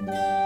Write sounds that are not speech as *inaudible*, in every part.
Música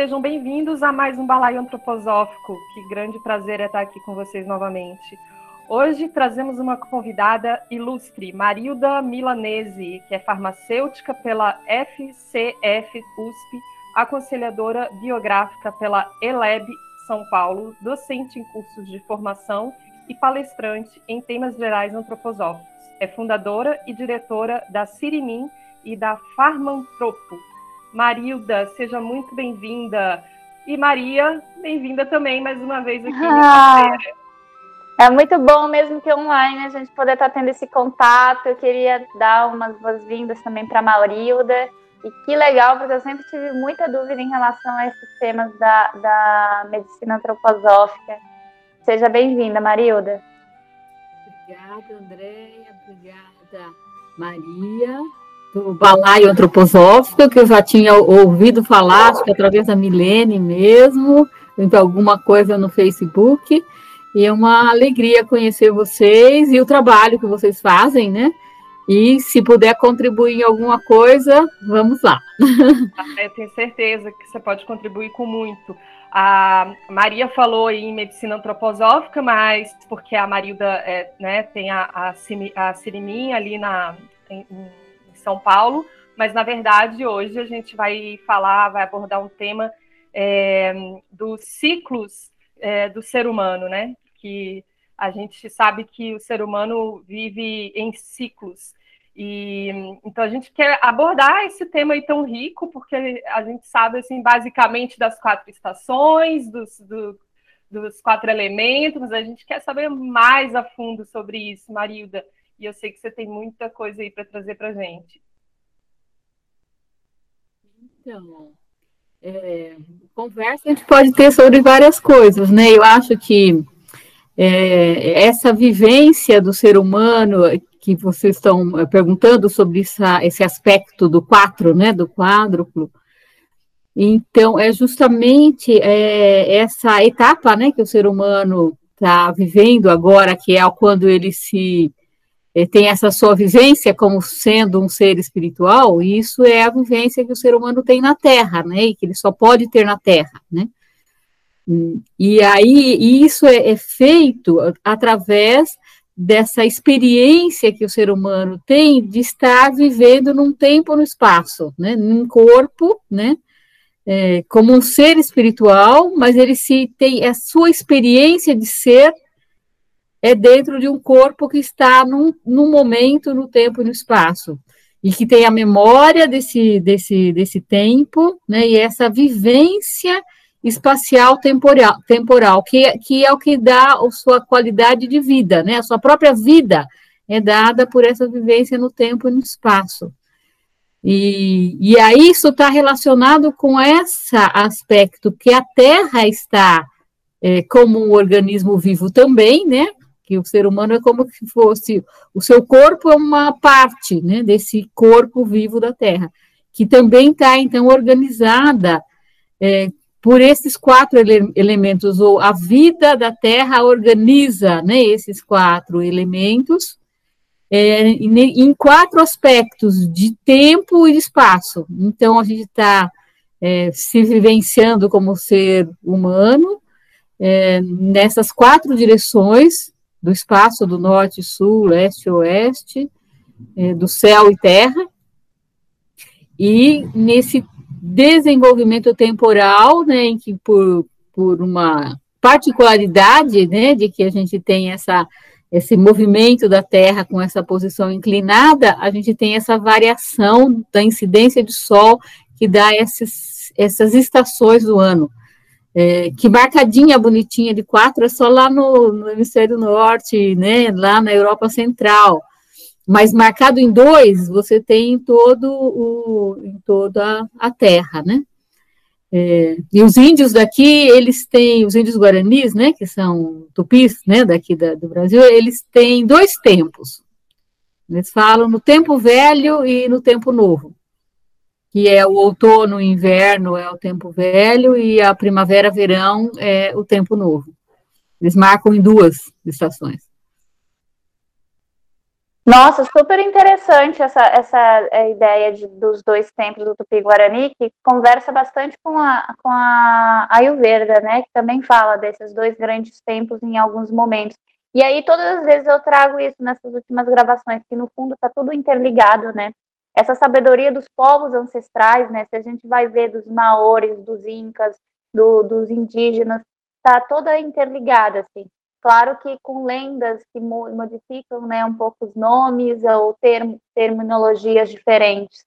sejam bem-vindos a mais um Balaio Antroposófico. Que grande prazer é estar aqui com vocês novamente. Hoje trazemos uma convidada ilustre, Marilda Milanese, que é farmacêutica pela FCF USP, aconselhadora biográfica pela ELEB São Paulo, docente em cursos de formação e palestrante em temas gerais antroposóficos. É fundadora e diretora da Cirimin e da Farmantropo, Marilda, seja muito bem-vinda. E Maria, bem-vinda também mais uma vez aqui. Ah, é muito bom, mesmo que online, a gente poder estar tendo esse contato. Eu queria dar umas boas-vindas também para Marilda. E que legal, porque eu sempre tive muita dúvida em relação a esses temas da, da medicina antroposófica. Seja bem-vinda, Marilda. Obrigada, Andréia. Obrigada, Maria do balaio antroposófico, que eu já tinha ouvido falar, acho que através da Milene mesmo, então alguma coisa no Facebook. E é uma alegria conhecer vocês e o trabalho que vocês fazem, né? E se puder contribuir em alguma coisa, vamos lá. Eu tenho certeza que você pode contribuir com muito. A Maria falou em medicina antroposófica, mas porque a Marilda é, né, tem a, a, a Sirimin ali na, em, são Paulo, mas na verdade hoje a gente vai falar, vai abordar um tema é, dos ciclos é, do ser humano, né? Que a gente sabe que o ser humano vive em ciclos. E então a gente quer abordar esse tema aí tão rico, porque a gente sabe assim, basicamente das quatro estações, dos, do, dos quatro elementos, a gente quer saber mais a fundo sobre isso, Marilda e eu sei que você tem muita coisa aí para trazer para gente. Então, é, conversa a gente pode ter sobre várias coisas, né? Eu acho que é, essa vivência do ser humano que vocês estão é, perguntando sobre essa, esse aspecto do quatro, né, do quádruplo, então é justamente é, essa etapa, né, que o ser humano está vivendo agora, que é quando ele se tem essa sua vivência como sendo um ser espiritual, e isso é a vivência que o ser humano tem na Terra, né? E que ele só pode ter na Terra, né? E aí isso é, é feito através dessa experiência que o ser humano tem de estar vivendo num tempo no espaço, né? Num corpo, né? É, como um ser espiritual, mas ele se tem a sua experiência de ser é dentro de um corpo que está num, num momento, no tempo e no espaço, e que tem a memória desse, desse, desse tempo, né, e essa vivência espacial temporal, temporal que, que é o que dá a sua qualidade de vida, né, a sua própria vida é dada por essa vivência no tempo e no espaço. E, e aí isso está relacionado com esse aspecto que a Terra está é, como um organismo vivo também, né? Que o ser humano é como se fosse o seu corpo é uma parte né, desse corpo vivo da Terra, que também está então organizada é, por esses quatro ele elementos, ou a vida da Terra organiza né, esses quatro elementos é, em, quatro aspectos de tempo e espaço. Então a gente está é, se vivenciando como ser humano é, nessas quatro direções do espaço do norte, sul, leste, oeste, é, do céu e terra, e nesse desenvolvimento temporal, né, em que por, por uma particularidade, né, de que a gente tem essa esse movimento da Terra com essa posição inclinada, a gente tem essa variação da incidência de Sol que dá esses, essas estações do ano é, que marcadinha bonitinha de quatro é só lá no, no, hemisfério norte, né, lá na Europa Central. Mas marcado em dois, você tem em todo o, em toda a Terra, né? É, e os índios daqui, eles têm, os índios guaranis, né, que são tupis, né, daqui da, do Brasil, eles têm dois tempos. Eles falam no tempo velho e no tempo novo, que é o outono e inverno é o tempo velho e a primavera, verão é o tempo novo. Eles marcam em duas estações. Nossa, super interessante essa, essa é, ideia de, dos dois templos do Tupi-Guarani, que conversa bastante com a, com a Ayurveda, né, que também fala desses dois grandes templos em alguns momentos. E aí, todas as vezes eu trago isso nessas últimas gravações, que no fundo está tudo interligado, né? Essa sabedoria dos povos ancestrais, né? Se a gente vai ver dos maores, dos incas, do, dos indígenas, está toda interligada, assim. Claro que com lendas que modificam né, um pouco os nomes ou term, terminologias diferentes.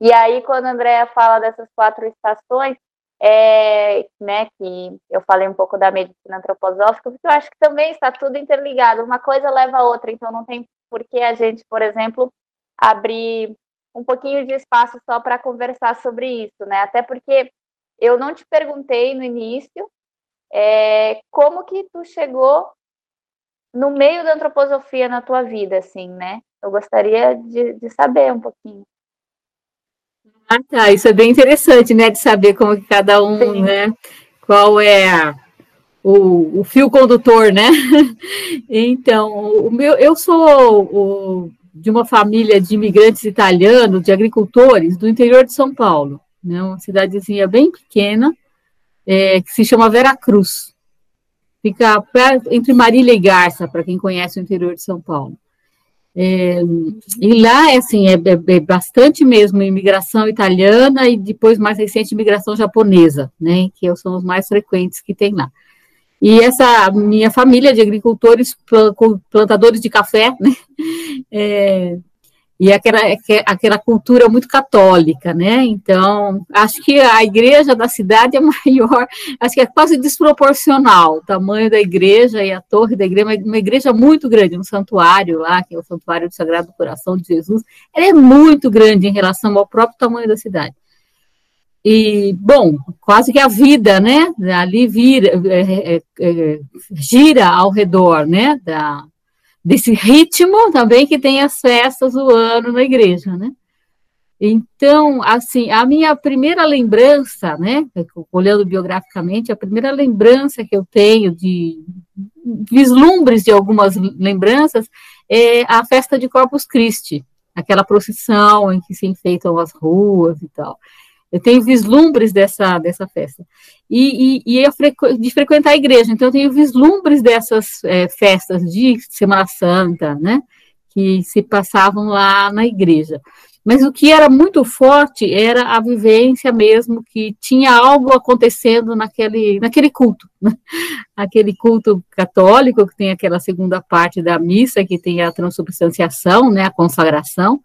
E aí, quando a Andrea fala dessas quatro estações, é, né, que eu falei um pouco da medicina antroposófica, porque eu acho que também está tudo interligado, uma coisa leva a outra, então não tem por que a gente, por exemplo, abrir um pouquinho de espaço só para conversar sobre isso, né? Até porque eu não te perguntei no início é, como que tu chegou no meio da antroposofia na tua vida, assim, né? Eu gostaria de, de saber um pouquinho. Ah, tá. Isso é bem interessante, né? De saber como que cada um, Sim. né? Qual é o, o, fio condutor, né? *laughs* então, o meu, eu sou o, de uma família de imigrantes italianos, de agricultores, do interior de São Paulo, né? Uma cidadezinha bem pequena, é, que se chama Vera Cruz. Fica entre Marília e Garça, para quem conhece o interior de São Paulo. É, e lá, é assim, é, é, é, bastante mesmo imigração italiana e depois, mais recente, imigração japonesa, né, que são os mais frequentes que tem lá. E essa minha família de agricultores, plantadores de café, né, *laughs* é, e aquela, aquela cultura muito católica, né? Então, acho que a igreja da cidade é *laughs* maior, acho que é quase desproporcional o tamanho da igreja e a torre da igreja, uma igreja muito grande, um santuário lá, que é o Santuário do Sagrado Coração de Jesus, ela é muito grande em relação ao próprio tamanho da cidade. E, bom, quase que a vida, né, ali vira, é, é, é, gira ao redor, né, da, desse ritmo também que tem as festas do ano na igreja, né? Então, assim, a minha primeira lembrança, né, olhando biograficamente, a primeira lembrança que eu tenho de vislumbres de algumas lembranças é a festa de Corpus Christi, aquela procissão em que se enfeitam as ruas e tal. Eu tenho vislumbres dessa, dessa festa. E, e, e frequ, de frequentar a igreja. Então, eu tenho vislumbres dessas é, festas de Semana Santa, né? Que se passavam lá na igreja. Mas o que era muito forte era a vivência mesmo, que tinha algo acontecendo naquele, naquele culto. Né? *laughs* Aquele culto católico, que tem aquela segunda parte da missa, que tem a transubstanciação, né? A consagração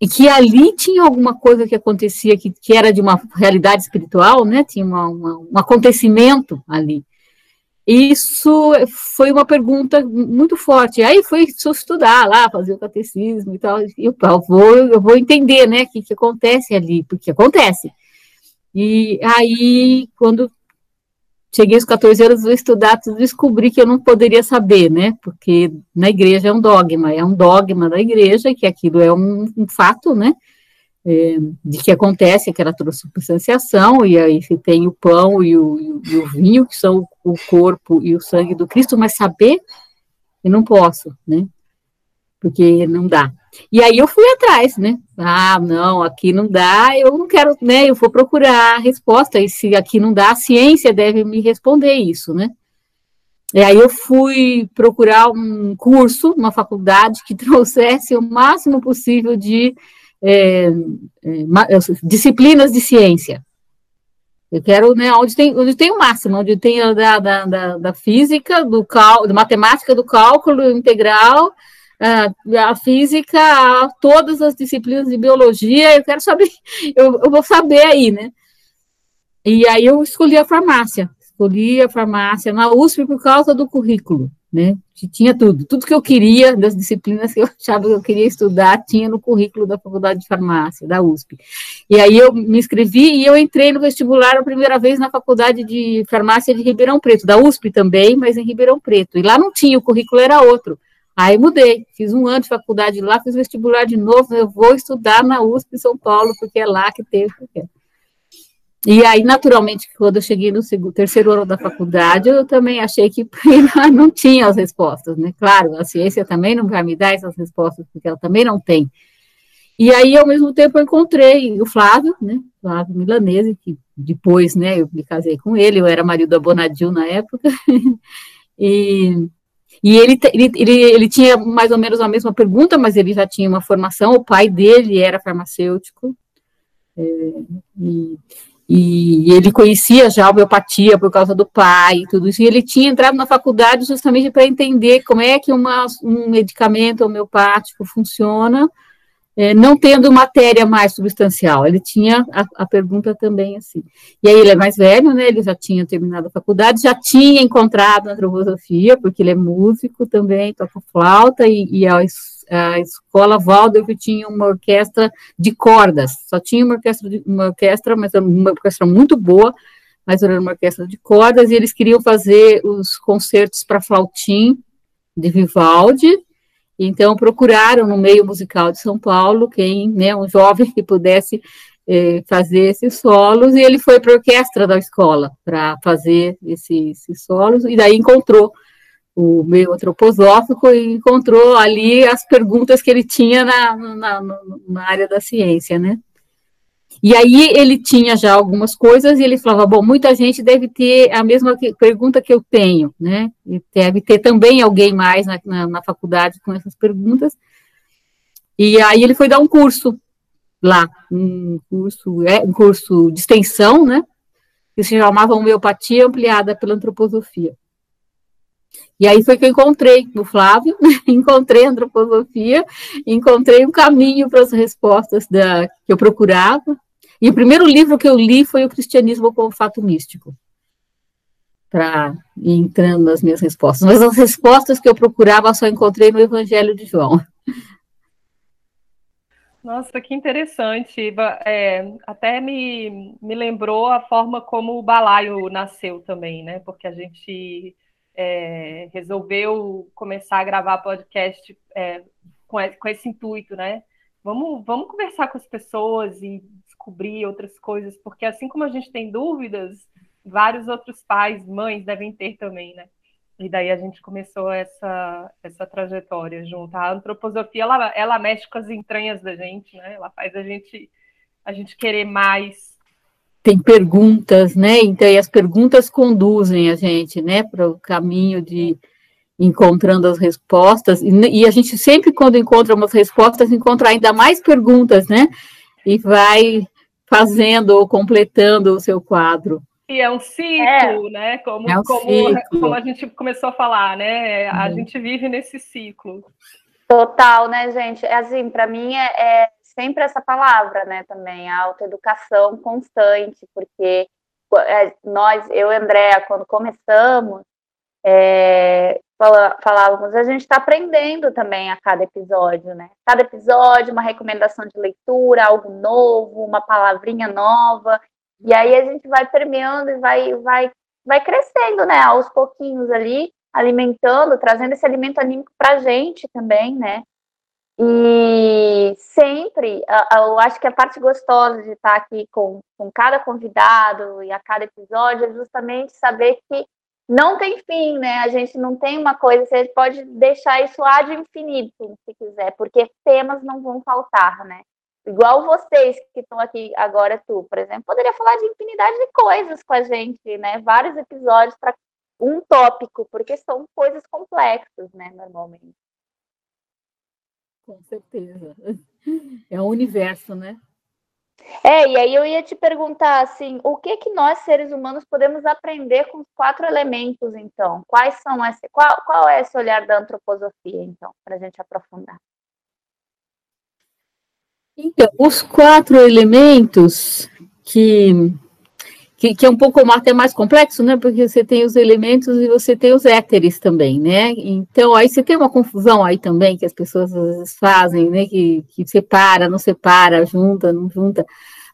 e que ali tinha alguma coisa que acontecia que, que era de uma realidade espiritual, né? Tinha uma, uma, um acontecimento ali. Isso foi uma pergunta muito forte. Aí foi estudar lá, fazer o catecismo e tal. E eu, eu vou, eu vou entender, né, o que, que acontece ali, porque acontece. E aí, quando cheguei aos 14 anos, vou estudar, descobri que eu não poderia saber, né? Porque na igreja é um dogma, é um dogma da igreja, que aquilo é um, um fato, né? É, de que acontece aquela transubstanciação, e aí se tem o pão e o, e o, vinho, que são o corpo e o sangue do Cristo, mas saber, eu não posso, né? Porque não dá. E aí eu fui atrás, né? Ah, não, aqui não dá, eu não quero, né? Eu vou procurar a resposta, e se aqui não dá, a ciência deve me responder isso, né? E aí eu fui procurar um curso, uma faculdade que *laughs* trouxesse o máximo possível de é, disciplinas de ciência. Eu quero, né, onde tem, onde tem o máximo, onde tem da, da, da, da física, do cal, da matemática, do cálculo integral, a, a física, a todas as disciplinas de biologia, eu quero saber, *laughs* eu, eu vou saber aí, né? E aí eu escolhi a farmácia, escolhi a farmácia na USP por causa do currículo, né? Tinha tudo, tudo que eu queria das disciplinas que eu *laughs* achava que eu queria estudar, tinha no currículo da Faculdade de Farmácia, da USP. E aí eu me inscrevi e eu entrei no vestibular a primeira vez na Faculdade de Farmácia de Ribeirão Preto, da USP também, mas em Ribeirão Preto. E lá não tinha, o currículo era outro. Aí mudei, fiz um ano de faculdade lá, fiz vestibular de novo, eu vou estudar na USP São Paulo, porque é lá que teve. E aí, naturalmente, quando eu cheguei no segundo, terceiro ano da faculdade, eu também achei que *laughs* não tinha as respostas, né? Claro, a ciência também não vai me dar essas respostas, porque ela também não tem. E aí, ao mesmo tempo, eu encontrei o Flávio, né? Flávio Milanese, que depois, né, eu me casei com ele, eu era marido da Bonadil na época, *laughs* e, e ele, ele, ele, ele tinha mais ou menos a mesma pergunta, mas ele já tinha uma formação, o pai dele era farmacêutico, é, e, e ele conhecia já a homeopatia por causa do pai e tudo isso, e ele tinha entrado na faculdade justamente para entender como é que uma, um medicamento homeopático funciona, é, não tendo matéria mais substancial. Ele tinha a, a, pergunta também assim. E aí ele é mais velho, né? Ele já tinha terminado a faculdade, já tinha encontrado a antroposofia, porque ele é músico também, toca flauta, e, e a, a escola Waldorf tinha uma orquestra de cordas, só tinha uma orquestra, de, uma orquestra, mas uma orquestra muito boa, mas era uma orquestra de cordas, e eles queriam fazer os concertos para flautim de Vivaldi, então, procuraram no meio musical de São Paulo quem, né, um jovem que pudesse eh, fazer esses solos, e ele foi para a orquestra da escola para fazer esses, esses, solos, e daí encontrou o meio antroposófico e encontrou ali as perguntas que ele tinha na, na, na área da ciência, né? E aí ele tinha já algumas coisas e ele falava, bom, muita gente deve ter a mesma pergunta que eu tenho, né? E deve ter também alguém mais na, na, na faculdade com essas perguntas. E aí ele foi dar um curso lá, um curso, é, um curso de extensão, né? Que se chamava Homeopatia Ampliada pela Antroposofia. E aí foi que eu encontrei o Flávio, *laughs* encontrei a antroposofia, encontrei um caminho para as respostas da, que eu procurava, e o primeiro livro que eu li foi o Cristianismo como Fato Místico, para ir entrando nas minhas respostas. Mas as respostas que eu procurava só encontrei no Evangelho de João. Nossa, que interessante. É, até me, me lembrou a forma como o balaio nasceu também, né? Porque a gente é, resolveu começar a gravar podcast é, com, com esse intuito, né? Vamos, vamos conversar com as pessoas e descobrir outras coisas, porque assim como a gente tem dúvidas, vários outros pais, mães devem ter também, né? E daí a gente começou essa, essa trajetória junto. A antroposofia, ela, ela mexe com as entranhas da gente, né? Ela faz a gente, a gente querer mais. Tem perguntas, né? Então, e as perguntas conduzem a gente, né, para o caminho de encontrando as respostas. E, e a gente sempre, quando encontra umas respostas, encontra ainda mais perguntas, né? E vai fazendo ou completando o seu quadro. E é um ciclo, é. né? Como, é um como, ciclo. como a gente começou a falar, né? A uhum. gente vive nesse ciclo. Total, né, gente? É assim, para mim é, é, sempre essa palavra, né? Também a autoeducação constante, porque é, nós, eu e Andréa, quando começamos, é, falávamos, a gente está aprendendo também a cada episódio, né? Cada episódio, uma recomendação de leitura, algo novo, uma palavrinha nova, e aí a gente vai permeando e vai, vai, vai crescendo, né? Aos pouquinhos ali, alimentando, trazendo esse alimento anímico para a gente também, né? E sempre, eu acho que a parte gostosa de estar aqui com, com cada convidado e a cada episódio é justamente saber que não tem fim, né? A gente não tem uma coisa, você pode deixar isso ad infinito, se quiser, porque temas não vão faltar, né? Igual vocês que estão aqui agora, tu, por exemplo, poderia falar de infinidade de coisas com a gente, né? Vários episódios para um tópico, porque são coisas complexas, né, normalmente. Com certeza. É o universo, né? É, e aí eu ia te perguntar assim, o que que nós seres humanos podemos aprender com os quatro elementos, então? Quais são esse, qual, qual é esse olhar da antroposofia, então, para a gente aprofundar? Então, os quatro elementos que que, que, é um pouco até mais complexo, né? Porque você tem os elementos e você tem os éteres também, né? Então, aí você tem uma confusão aí também que as pessoas às vezes fazem, né? Que, que separa, não separa, junta, não junta.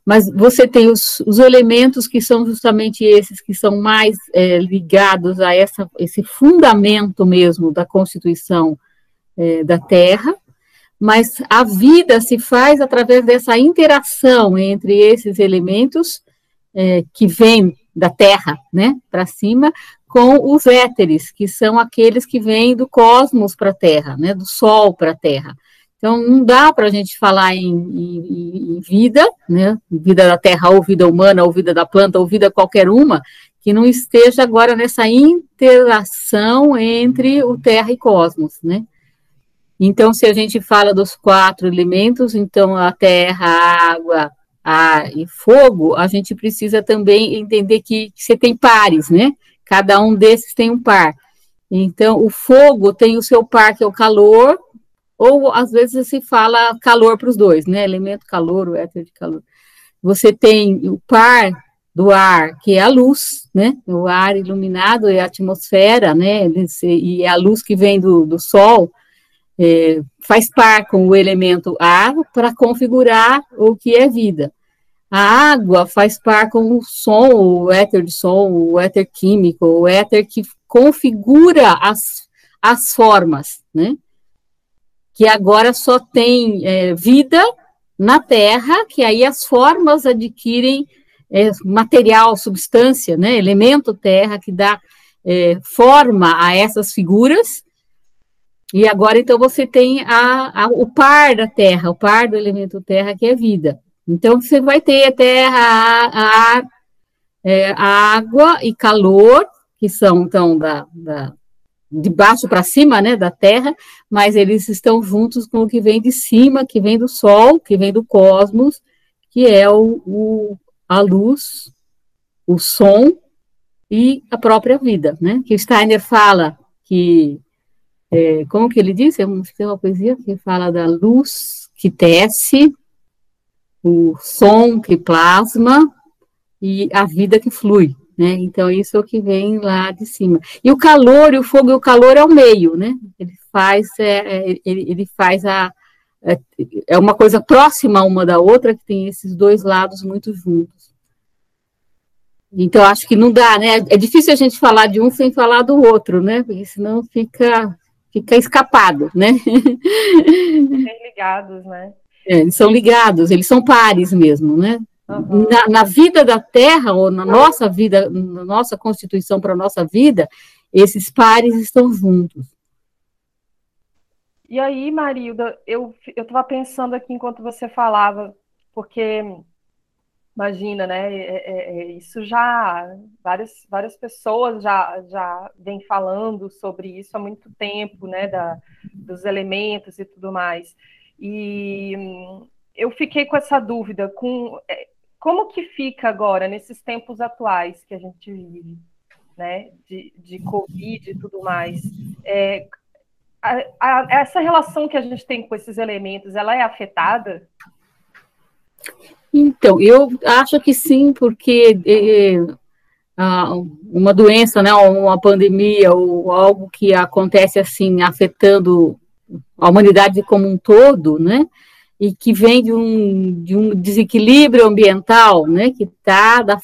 Mas você tem os, os elementos que são justamente esses que são mais é, ligados a essa, esse fundamento mesmo da Constituição é, da Terra, mas a vida se faz através dessa interação entre esses elementos é, que vêm da Terra, né, para cima, com os éteres, que são aqueles que vêm do cosmos para a Terra, né, do Sol para a Terra. Então, não dá para a gente falar em, em, em, vida, né, vida da Terra, ou vida humana, ou vida da planta, ou vida qualquer uma, que não esteja agora nessa interação entre o Terra e cosmos, né. Então, se a gente fala dos quatro elementos, então a terra, a água, ar e fogo, a gente precisa também entender que, você tem pares, né? Cada um desses tem um par. Então, o fogo tem o seu par, que é o calor, ou às vezes se fala calor para os dois, né? Elemento calor, o éter de calor. Você tem o par do ar, que é a luz, né? O ar iluminado é a atmosfera, né? E é a luz que vem do, do sol é, faz par com o elemento ar para configurar o que é vida. A água faz par com o som, o éter de som, o éter químico, o éter que configura as, as formas, né? Que agora só tem é, vida na Terra, que aí as formas adquirem é, material, substância, né? Elemento Terra que dá é, forma a essas figuras e agora, então, você tem a, a, o par da terra, o par do elemento terra, que é vida. Então, você vai ter a terra, a, a, é, água e calor, que são, então, da, da de baixo para cima, né, da terra, mas eles estão juntos com o que vem de cima, que vem do sol, que vem do cosmos, que é o, o a luz, o som e a própria vida, né? Que Steiner fala que é, como que ele disse? Tem uma poesia que fala da luz que tece, o som que plasma e a vida que flui, né? Então, isso é o que vem lá de cima. E o calor, e o fogo e o calor é o meio, né? Ele faz, é, é ele, ele faz a, é, é uma coisa próxima uma da outra, que tem esses dois lados muito juntos. Então, acho que não dá, né? É difícil a gente falar de um sem falar do outro, né? Porque senão fica fica escapado, né? ligados, né? É, eles são ligados, eles são pares mesmo, né? Uhum. Na, na, vida da Terra, ou na nossa vida, na nossa constituição para a nossa vida, esses pares estão juntos. E aí, Marilda, eu estava pensando aqui enquanto você falava, porque Imagina, né? É, é, é, isso já várias, várias pessoas já, já vêm falando sobre isso há muito tempo, né? Da, dos elementos e tudo mais. E hum, eu fiquei com essa dúvida, com é, como que fica agora nesses tempos atuais que a gente vive, né? De, de Covid e tudo mais. É, a, a, essa relação que a gente tem com esses elementos, ela é afetada? Então, eu acho que sim, porque é, uma doença, né, uma pandemia ou algo que acontece assim, afetando a humanidade como um todo, né, e que vem de um, de um desequilíbrio ambiental, né, que tá da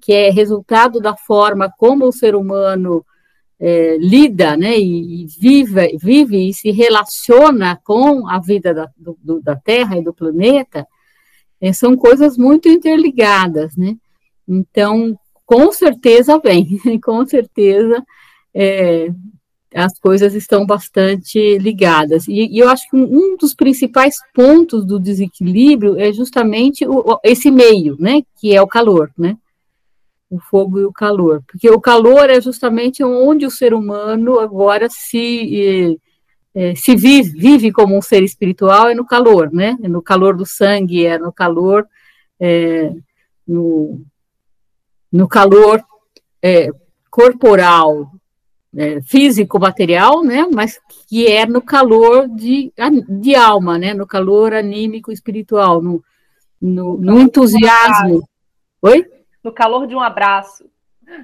que é resultado da forma como o ser humano é, lida, né, e, vive, vive e se relaciona com a vida da, do, da Terra e do planeta, é, são coisas muito interligadas, né? Então, com certeza vem, *laughs* com certeza é, as coisas estão bastante ligadas. E, e, eu acho que um dos principais pontos do desequilíbrio é justamente o, esse meio, né? Que é o calor, né? O fogo e o calor. Porque o calor é justamente onde o ser humano agora se é, se vive, vive, como um ser espiritual é no calor, né? É no calor do sangue, é no calor, é, no, no calor é, corporal, é, físico, material, né? Mas que é no calor de, de alma, né? No calor anímico espiritual, no, no, no entusiasmo. Oi? No calor de um abraço.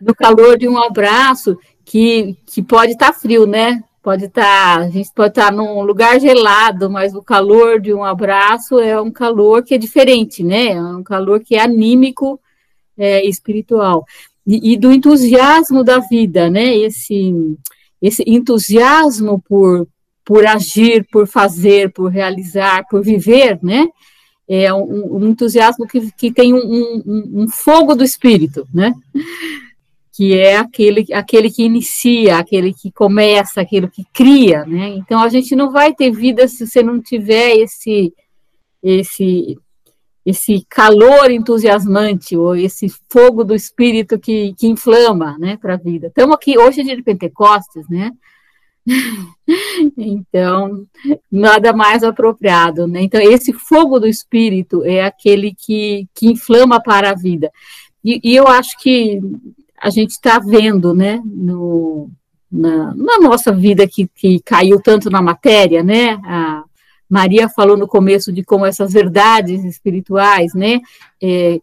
No calor de um abraço, que, que pode estar tá frio, né? Pode estar, tá, a gente pode estar tá num lugar gelado, mas o calor de um abraço é um calor que é diferente, né? É um calor que é anímico, é, espiritual. E, e, do entusiasmo da vida, né? Esse, esse entusiasmo por, por agir, por fazer, por realizar, por viver, né? É um, um entusiasmo que, que tem um, um, um fogo do espírito, né? Que é aquele, aquele que inicia, aquele que começa, aquele que cria, né? Então a gente não vai ter vida se você não tiver esse esse esse calor entusiasmante ou esse fogo do espírito que, que inflama, né, para a vida. Estamos aqui hoje é dia de Pentecostes, né? *laughs* então, nada mais apropriado, né? Então, esse fogo do espírito é aquele que, que inflama para a vida. E, e eu acho que a gente está vendo, né, no, na, na, nossa vida que, que caiu tanto na matéria, né, a Maria falou no começo de como essas verdades espirituais, né, é,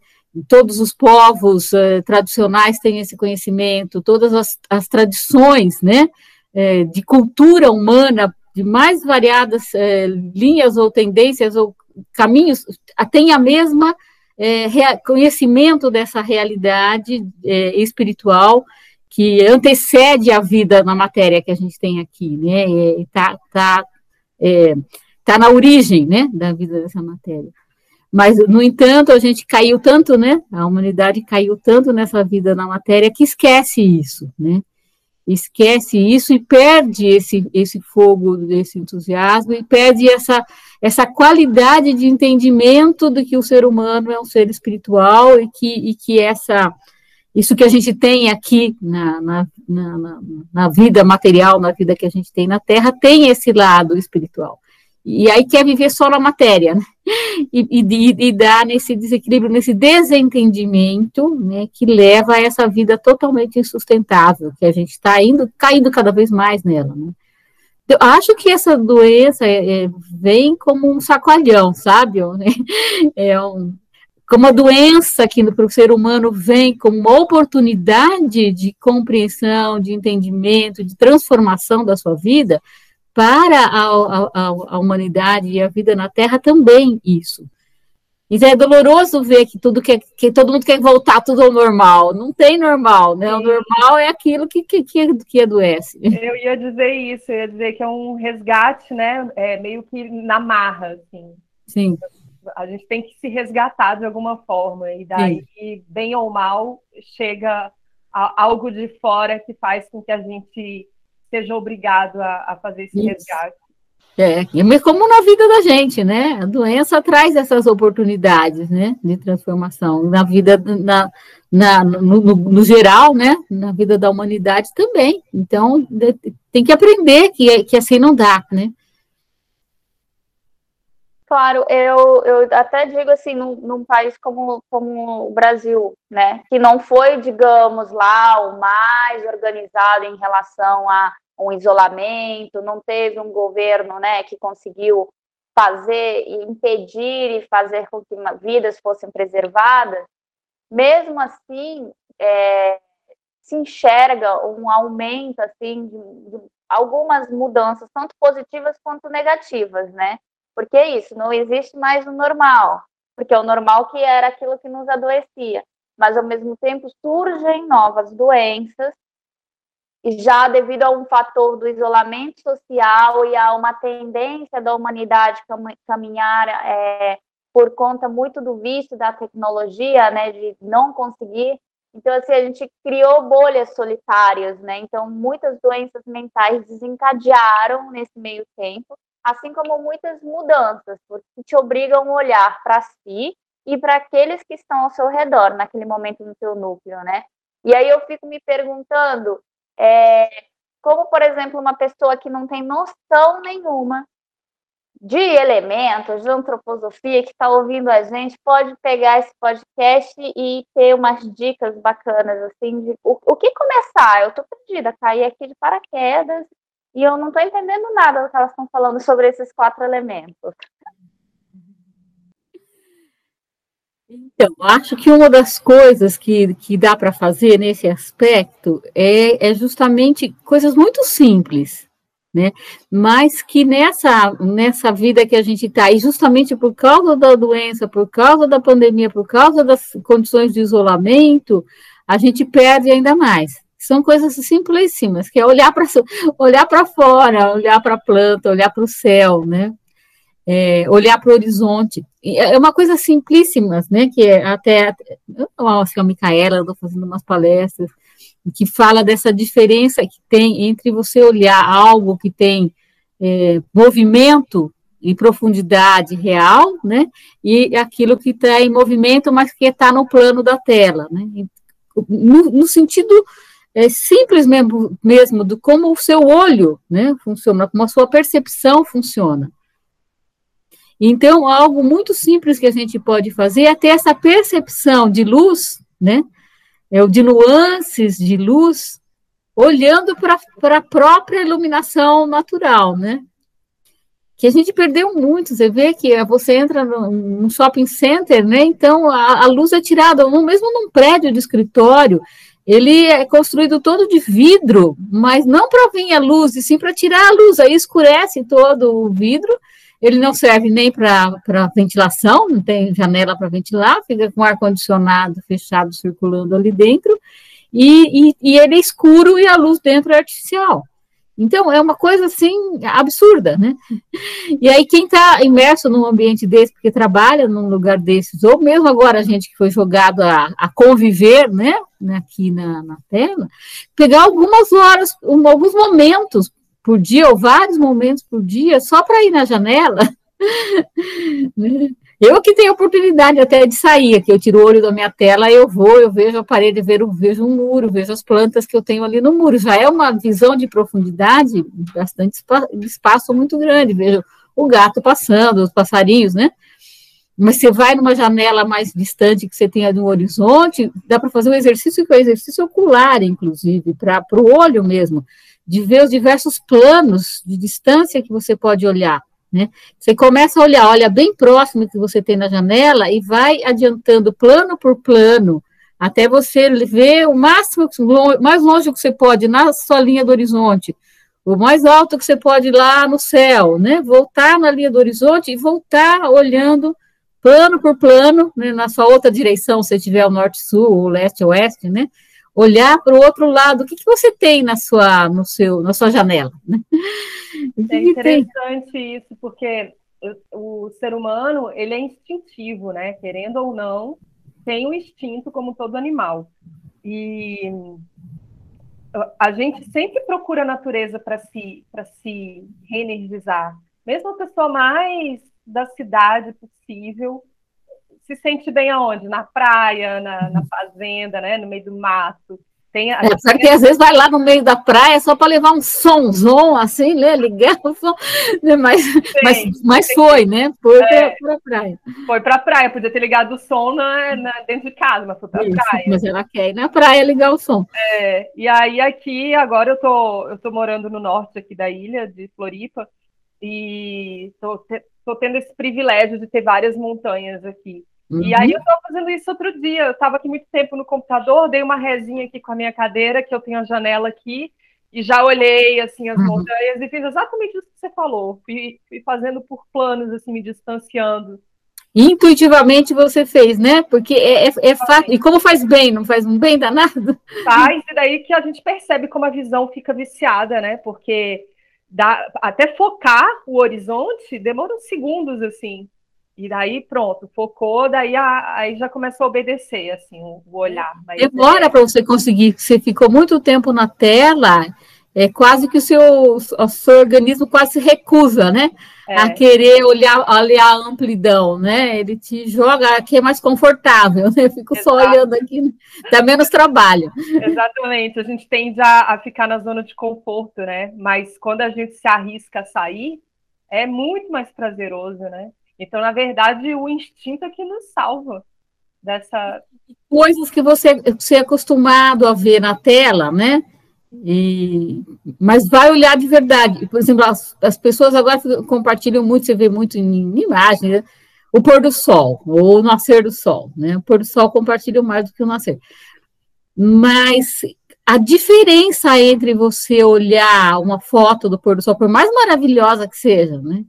todos os povos é, tradicionais têm esse conhecimento, todas as, as tradições, né, é, de cultura humana, de mais variadas é, linhas ou tendências ou caminhos, têm a mesma é, conhecimento dessa realidade é, espiritual que antecede a vida na matéria que a gente tem aqui, né? Está tá, é, tá na origem, né, da vida dessa matéria. Mas, no entanto, a gente caiu tanto, né? A humanidade caiu tanto nessa vida na matéria que esquece isso, né? Esquece isso e perde esse, esse fogo, esse entusiasmo, e perde essa, essa qualidade de entendimento de que o ser humano é um ser espiritual e que, e que essa, isso que a gente tem aqui na, na, na, na vida material, na vida que a gente tem na Terra, tem esse lado espiritual e aí quer viver só na matéria, né? *laughs* e, e, e dá nesse desequilíbrio, nesse desentendimento, né, que leva a essa vida totalmente insustentável, que a gente está indo, caindo cada vez mais nela, né? Eu acho que essa doença é, é, vem como um sacoalhão, sabe? *laughs* É um, como a doença que para o ser humano vem como uma oportunidade de compreensão, de entendimento, de transformação da sua vida, para a, a, a, humanidade e a vida na Terra também isso. Então é doloroso ver que tudo que, que todo mundo quer voltar tudo ao normal. Não tem normal, né? O normal é aquilo que, que, que, adoece. Eu ia dizer isso, eu ia dizer que é um resgate, né? É meio que na marra, assim. Sim. A gente tem que se resgatar de alguma forma, e daí, Sim. bem ou mal, chega algo de fora que faz com que a gente seja obrigado a, a fazer esse Isso. resgate. É, como na vida da gente, né? A doença traz essas oportunidades, né, de transformação na vida, na, na no, no, no, geral, né, na vida da humanidade também. Então, tem que aprender que, que assim não dá, né? Claro, eu, eu até digo assim, num, num, país como, como o Brasil, né, que não foi, digamos, lá o mais organizado em relação a um isolamento, não teve um governo, né, que conseguiu fazer e impedir e fazer com que vidas fossem preservadas, mesmo assim, é, se enxerga um aumento, assim, de, de algumas mudanças, tanto positivas quanto negativas, né, porque é isso, não existe mais o normal, porque o normal que era aquilo que nos adoecia, mas ao mesmo tempo surgem novas doenças, e já devido a um fator do isolamento social e a uma tendência da humanidade caminhar é, por conta muito do vício da tecnologia, né, de não conseguir. Então, assim, a gente criou bolhas solitárias, né? Então, muitas doenças mentais desencadearam nesse meio tempo assim como muitas mudanças, porque te obrigam a olhar para si e para aqueles que estão ao seu redor naquele momento no seu núcleo, né? E aí eu fico me perguntando, é, como por exemplo uma pessoa que não tem noção nenhuma de elementos, de antroposofia, que está ouvindo a gente, pode pegar esse podcast e ter umas dicas bacanas, assim, de o, o que começar. Eu estou perdida, caí aqui de paraquedas e eu não estou entendendo nada do que elas estão falando sobre esses quatro elementos. Então, acho que uma das coisas que, que dá para fazer nesse aspecto é, é justamente coisas muito simples, né? Mas que nessa, nessa vida que a gente está, e justamente por causa da doença, por causa da pandemia, por causa das condições de isolamento, a gente perde ainda mais. São coisas simplíssimas, que é olhar para olhar para fora, olhar para a planta, olhar para o céu, né? é, olhar para o horizonte. É, é uma coisa simplíssima, né? Que é até assim, a Micaela estou fazendo umas palestras que fala dessa diferença que tem entre você olhar algo que tem é, movimento e profundidade real, né? E aquilo que está em movimento, mas que está no plano da tela, né? No, no sentido é, simples mesmo, mesmo do como o seu olho, né? Funciona, como a sua percepção funciona. Então, algo muito simples que a gente pode fazer é ter essa percepção de luz, né? É de nuances de luz, olhando para a própria iluminação natural, né? Que a gente perdeu muito. Você vê que você entra num shopping center, né? Então a, a luz é tirada, mesmo num prédio de escritório, ele é construído todo de vidro, mas não para vir a luz, e sim para tirar a luz. Aí escurece todo o vidro ele não serve nem para ventilação, não tem janela para ventilar, fica com ar-condicionado fechado circulando ali dentro, e, e, e, ele é escuro e a luz dentro é artificial. Então, é uma coisa assim absurda, né? *laughs* E aí, quem está imerso num ambiente desse, porque trabalha num lugar desses, ou mesmo agora a gente que foi jogado a, a conviver, né, aqui na, na tela, pegar algumas horas, um, alguns momentos por dia, ou vários momentos por dia, só para ir na janela. *laughs* eu que tenho oportunidade até de sair, aqui eu tiro o olho da minha tela, eu vou, eu vejo a parede, eu vejo um muro, vejo as plantas que eu tenho ali no muro. Já é uma visão de profundidade, bastante espaço muito grande. Vejo o gato passando, os passarinhos, né? Mas você vai numa janela mais distante que você tenha no horizonte, dá para fazer um exercício que é um exercício ocular, inclusive, para o olho mesmo de ver os diversos planos de distância que você pode olhar. Né? Você começa a olhar, olha bem próximo que você tem na janela e vai adiantando plano por plano, até você ver o máximo, mais longe que você pode na sua linha do horizonte, o mais alto que você pode lá no céu, né? Voltar na linha do horizonte e voltar olhando plano por plano, né? na sua outra direção, se tiver o norte-sul, o leste-oeste, né? olhar para o outro lado, o que, que você tem na sua, no seu, na sua janela? Né? É interessante tem? isso, porque o, ser humano ele é instintivo, né? Querendo ou não, tem o um instinto como todo animal. E a gente sempre procura a natureza para se, para se reenergizar. Mesmo a pessoa mais da cidade possível, se sente bem aonde? Na praia, na, na *laughs* fazenda, né? No meio do mato. Tem a... é, porque às vezes vai lá no meio da praia só para levar um somzão, assim, né? Ligar o som, né? mas, mas, mas foi, né? Foi é, para a praia. Foi para a praia, podia ter ligado o som na, na dentro de casa, mas foi para a praia. Mas ela quer ir na praia ligar o som. É, e aí aqui, agora eu tô, eu tô morando no norte aqui da ilha de Floripa, e tô, tô tendo esse privilégio de ter várias montanhas aqui. Uhum. E aí eu estava fazendo isso outro dia. Eu estava aqui muito tempo no computador, dei uma resinha aqui com a minha cadeira, que eu tenho a janela aqui, e já olhei assim as uhum. montanhas e fiz exatamente isso que você falou. Fui, fui fazendo por planos, assim, me distanciando. Intuitivamente você fez, né? Porque é, é, é fácil. E como faz bem, não faz um bem danado? Faz, e daí que a gente percebe como a visão fica viciada, né? Porque dá, até focar o horizonte demora uns segundos, assim. E daí, pronto, focou, daí a, aí já começou a obedecer, assim, o, olhar. Mas Demora para você conseguir, você ficou muito tempo na tela, é quase que o seu, o seu organismo quase se recusa, né? É. A querer olhar, olhar a amplidão, né? Ele te joga aqui é mais confortável, né? Eu fico Exato. só olhando aqui, dá menos trabalho. Exatamente, a gente tende a, a ficar na zona de conforto, né? Mas quando a gente se arrisca a sair, é muito mais prazeroso, né? Então, na verdade, o instinto é que nos salva dessa. Coisas que você, você é acostumado a ver na tela, né? E, mas vai olhar de verdade. Por exemplo, as, as pessoas agora compartilham muito, você vê muito em, em imagens, né? o pôr do sol, ou o nascer do sol, né? O pôr do sol compartilha mais do que o nascer. Mas a diferença entre você olhar uma foto do pôr do sol, por mais maravilhosa que seja, né?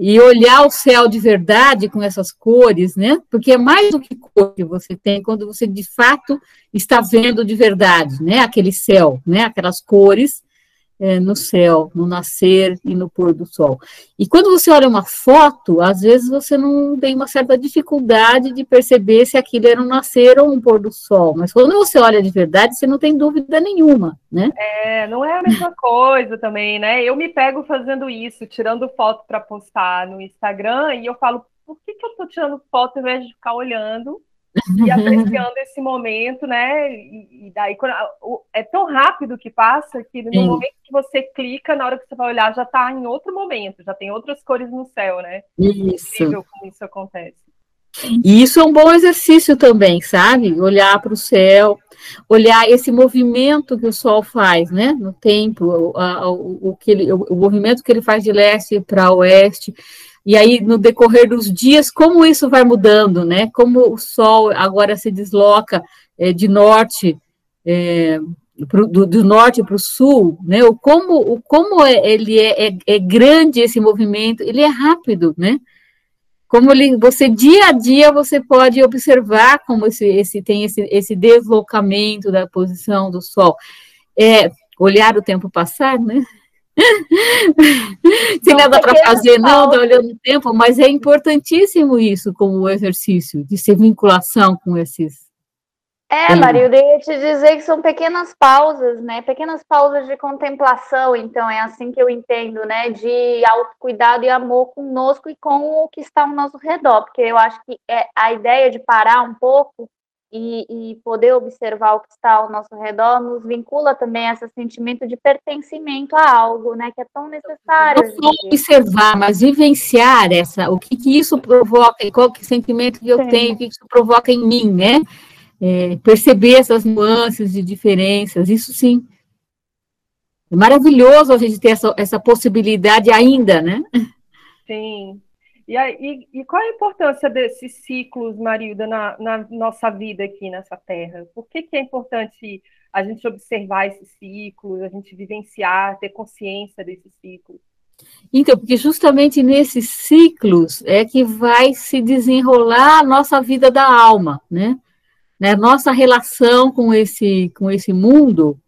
E olhar o céu de verdade com essas cores, né? Porque é mais do que cor que você tem quando você de fato está vendo de verdade, né? Aquele céu, né? Aquelas cores é, no céu, no nascer e no pôr do sol. E quando você olha uma foto, às vezes você não tem uma certa dificuldade de perceber se aquilo era um nascer ou um pôr do sol, mas quando você olha de verdade, você não tem dúvida nenhuma, né? É, não é a mesma coisa também, né? Eu me pego fazendo isso, tirando foto para postar no Instagram, e eu falo, por que, que eu estou tirando foto ao invés de ficar olhando e *laughs* apreciando esse momento, né? E, e daí quando, é tão rápido que passa que no Sim. momento que você clica, na hora que você vai olhar, já está em outro momento, já tem outras cores no céu, né? Isso. É incrível como isso acontece. E isso é um bom exercício também, sabe? Olhar para o céu, olhar esse movimento que o Sol faz, né? No tempo, o, o, o, que ele, o, o movimento que ele faz de leste para oeste, e aí, no decorrer dos dias, como isso vai mudando, né? Como o Sol agora se desloca é, de norte, é, pro, do, do, norte para o sul, né? O como, o como é, ele é, é, é, grande esse movimento, ele é rápido, né? Como ele, você dia a dia você pode observar como esse, esse tem esse, esse deslocamento da posição do Sol. É, olhar o tempo passar, né? *laughs* Sem nada para fazer, não, tá olhando o tempo, mas é importantíssimo isso como exercício, de ser vinculação com esses. É, Marilda, eu ia te dizer que são pequenas pausas, né? Pequenas pausas de contemplação, então é assim que eu entendo, né? De autocuidado e amor conosco e com o que está ao nosso redor, porque eu acho que é a ideia de parar um pouco e, e, poder observar o que está ao nosso redor nos vincula também a esse sentimento de pertencimento a algo, né, que é tão necessário. Não só observar, mas vivenciar essa, o que, que isso provoca, qual que sentimento que eu Sim. tenho, o que, que isso provoca em mim, né? É, perceber essas nuances e diferenças, isso sim. É maravilhoso a gente ter essa, essa possibilidade ainda, né? Sim, e, aí, e, qual a importância desses ciclos, Marilda, na, na, nossa vida aqui nessa terra? Por que, que é importante a gente observar esses ciclos, a gente vivenciar, ter consciência desses ciclos? Então, porque justamente nesses ciclos é que vai se desenrolar a nossa vida da alma, né? né? Nossa relação com esse, com esse mundo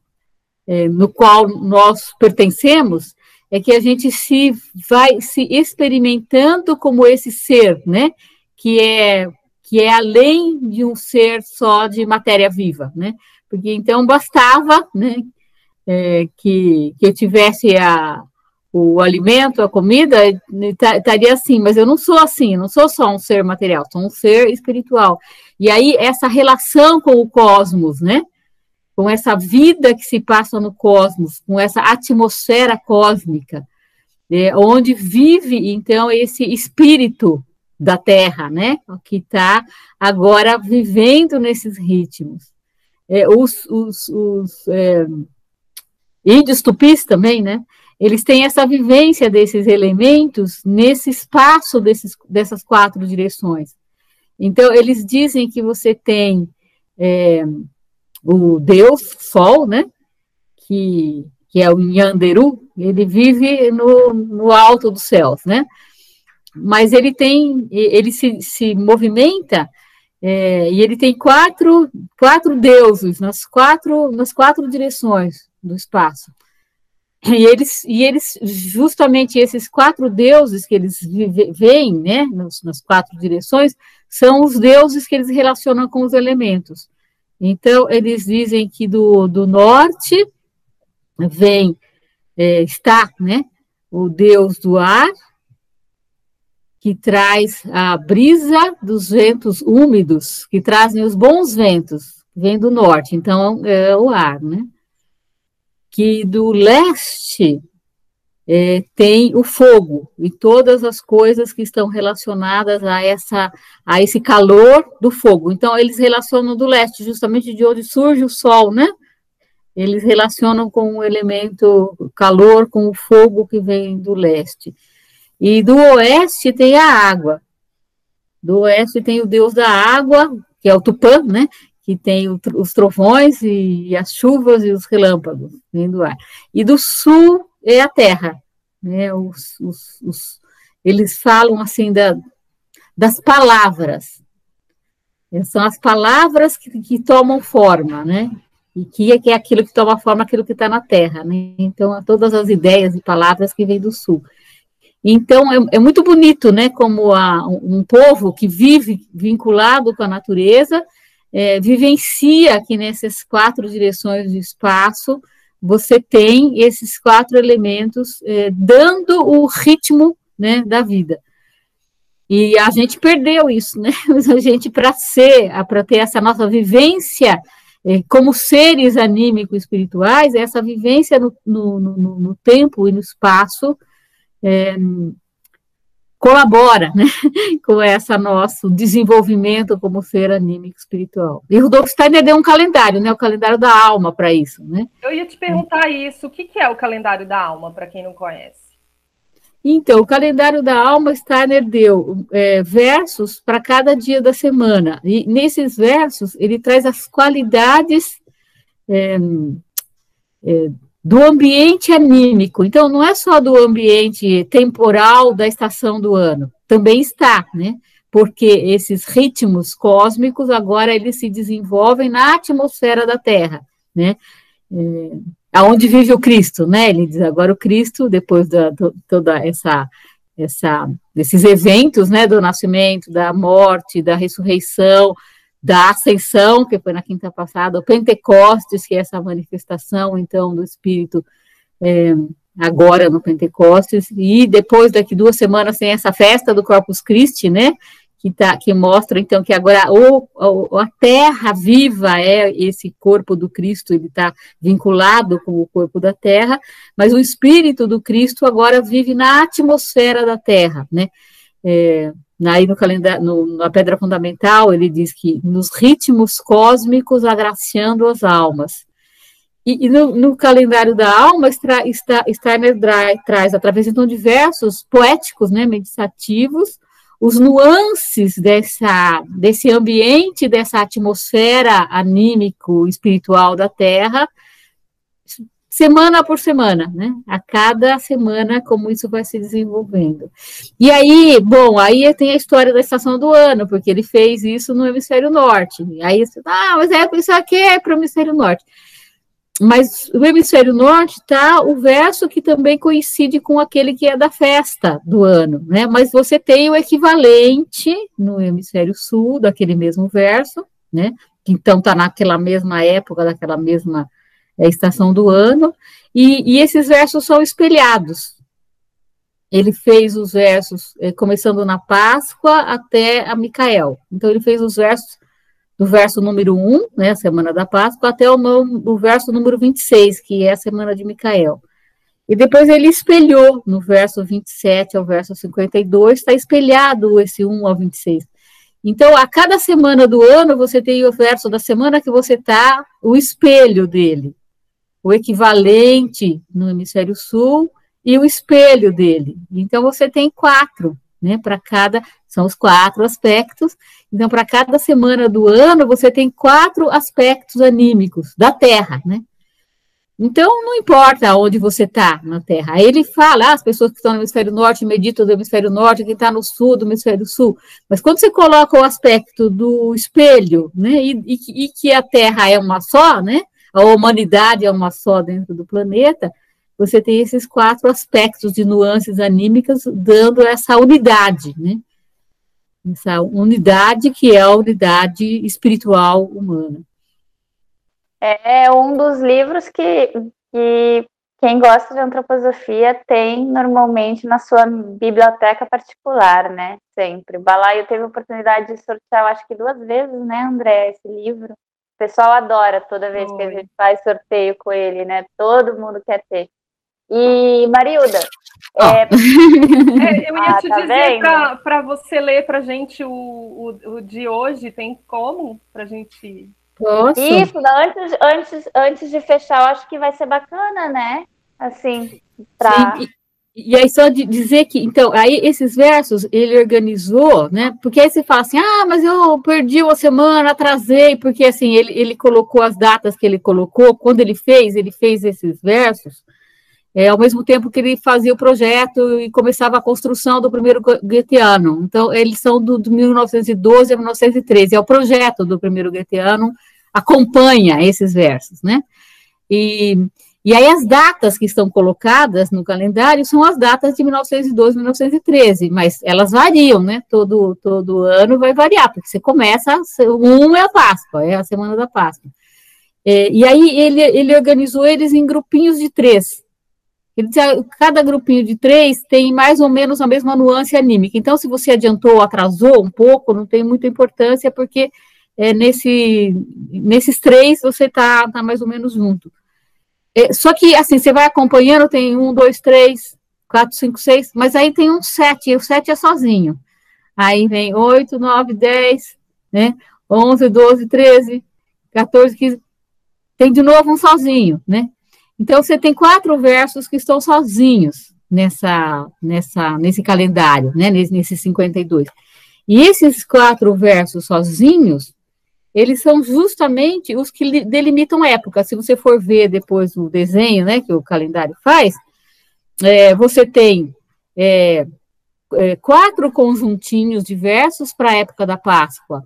é, no qual nós pertencemos é que a gente se vai se experimentando como esse ser, né? Que é que é além de um ser só de matéria viva, né? Porque então bastava, né? É, que, que eu tivesse a, o alimento, a comida, estaria assim, mas eu não sou assim, não sou só um ser material, sou um ser espiritual. E aí, essa relação com o cosmos, né? Com essa vida que se passa no cosmos, com essa atmosfera cósmica, é, onde vive, então, esse espírito da Terra, né, que está agora vivendo nesses ritmos. É, os os, os é, índios tupis também, né, eles têm essa vivência desses elementos nesse espaço desses, dessas quatro direções. Então, eles dizem que você tem é, o deus Sol, né? Que, que é o Nhanderu, ele vive no, no alto dos céus, né? Mas ele tem, ele se, se movimenta é, e ele tem quatro, quatro deuses nas quatro, nas quatro direções do espaço. E eles, e eles, justamente esses quatro deuses que eles veem, né, nas, nas quatro direções, são os deuses que eles relacionam com os elementos. Então, eles dizem que do, do norte vem, é, está, né, o deus do ar, que traz a brisa dos ventos úmidos, que trazem os bons ventos, vem do norte, então é o ar, né? Que do leste é, tem o fogo e todas as coisas que estão relacionadas a, essa, a esse calor do fogo. Então, eles relacionam do leste, justamente de onde surge o sol, né? Eles relacionam com o elemento calor, com o fogo que vem do leste. E do oeste tem a água. Do oeste tem o deus da água, que é o Tupã, né? Que tem o, os trovões e, e, as chuvas e os relâmpagos vindo do ar. E do sul é a terra, né? Os, os, os eles falam assim da, das palavras. São as palavras que, que tomam forma, né? E que é, que é aquilo que toma forma, aquilo que está na terra, né? Então, todas as ideias e palavras que vêm do sul. Então, é, é muito bonito, né? Como a, um povo que vive vinculado com a natureza, é, vivencia que nessas quatro direções do espaço, você tem esses quatro elementos é, dando o ritmo né, da vida. E a gente perdeu isso, né? *laughs* A gente, para ser, para ter essa nossa vivência é, como seres anímicos espirituais, essa vivência no, no, no, no tempo e no espaço é, colabora né, *laughs* com esse nosso desenvolvimento como ser anímico espiritual. E Rudolf Steiner deu um calendário, né, o calendário da alma para isso. Né? Eu ia te perguntar isso, o que é o calendário da alma, para quem não conhece? Então, o calendário da alma, Steiner deu é, versos para cada dia da semana. E nesses versos, ele traz as qualidades é, é, do ambiente anímico. Então, não é só do ambiente temporal da estação do ano, também está, né? Porque esses ritmos cósmicos agora eles se desenvolvem na atmosfera da Terra, né? É, aonde vive o Cristo, né? Ele diz agora o Cristo, depois da toda essa, essa, desses eventos, né? Do nascimento, da morte, da ressurreição, da ascensão, que foi na quinta passada, o Pentecostes, que é essa manifestação, então, do Espírito é, agora no Pentecostes, e depois, daqui duas semanas, tem essa festa do Corpus Christi, né? que, tá, que mostra, então, que agora o, a terra viva é esse corpo do Cristo, ele está vinculado com o corpo da terra, mas o espírito do Cristo agora vive na atmosfera da terra, né? É, aí no calendário, no, na pedra fundamental, ele diz que nos ritmos cósmicos agraciando as almas. E, e no, no, calendário da alma, está, está, Steiner traz, através então de versos poéticos, né, meditativos, os nuances dessa, desse ambiente, dessa atmosfera anímico, espiritual da Terra, semana por semana, né? A cada semana, como isso vai se desenvolvendo. E aí, bom, aí tem a história da estação do ano, porque ele fez isso no hemisfério norte. Aí, ah, mas é, isso aqui é para o hemisfério norte. Mas o hemisfério norte está o verso que também coincide com aquele que é da festa do ano, né? Mas você tem o equivalente no hemisfério sul daquele mesmo verso, né? Então está naquela mesma época, daquela mesma é, estação do ano, e, e, esses versos são espelhados. Ele fez os versos é, começando na Páscoa até a Micael. Então ele fez os versos do verso número 1, né, a semana da Páscoa, até o, o verso número 26, que é a semana de Micael. E depois ele espelhou no verso 27 ao verso 52, está espelhado esse 1 ao 26. Então, a cada semana do ano, você tem o verso da semana que você está, o espelho dele, o equivalente no hemisfério sul e o espelho dele. Então, você tem quatro, né, para cada, são os quatro aspectos, então, para cada semana do ano, você tem quatro aspectos anímicos da Terra, né? Então, não importa onde você está na Terra. Aí ele fala, ah, as pessoas que estão no hemisfério norte meditam do hemisfério norte, quem está no sul do hemisfério sul. Mas quando você coloca o aspecto do espelho, né, e, e, e que a Terra é uma só, né, a humanidade é uma só dentro do planeta, você tem esses quatro aspectos de nuances anímicas dando essa unidade, né? essa unidade que é a unidade espiritual humana. É um dos livros que, que quem gosta de antroposofia tem normalmente na sua biblioteca particular, né? Sempre. O Balaio teve a oportunidade de sortear, acho que duas vezes, né, André, esse livro. O pessoal adora toda vez Oi. que a gente faz sorteio com ele, né? Todo mundo quer ter. E, Marilda, Oh. É... *laughs* é, eu ia ah, te tá dizer para você ler para gente o, o, o, de hoje, tem como para gente. Posso? Isso, antes, antes, antes de fechar, eu acho que vai ser bacana, né? Assim, para. E, aí só de dizer que, então, aí esses versos ele organizou, né? Porque aí você fala assim, ah, mas eu perdi uma semana, atrasei, porque assim, ele, ele colocou as datas que ele colocou, quando ele fez, ele fez esses versos, é, ao mesmo tempo que ele fazia o projeto e começava a construção do primeiro Goetheano. Então, eles são do, do 1912 a 1913, é o projeto do primeiro Goetheano, acompanha esses versos, né? E, e aí as datas que estão colocadas no calendário são as datas de 1912, 1913, mas elas variam, né? Todo, todo ano vai variar, porque você começa, um é a Páscoa, é a semana da Páscoa. É, e aí ele, ele organizou eles em grupinhos de três. Ele dizia, cada grupinho de três tem mais ou menos a mesma nuance anímica. Então, se você adiantou ou atrasou um pouco, não tem muita importância, porque é, nesse, nesses três você está tá mais ou menos junto. É, só que, assim, você vai acompanhando, tem um, dois, três, quatro, cinco, seis, mas aí tem um sete, e o sete é sozinho. Aí vem oito, nove, dez, né? Onze, doze, treze, 14, 15. Tem de novo um sozinho, né? Então, você tem quatro versos que estão sozinhos nessa, nessa, nesse calendário, né? Nesse, nesse 52. E esses quatro versos sozinhos, eles são justamente os que delimitam época. Se você for ver depois o desenho, né, que o calendário faz, é, você tem é, é, quatro conjuntinhos diversos para a época da Páscoa,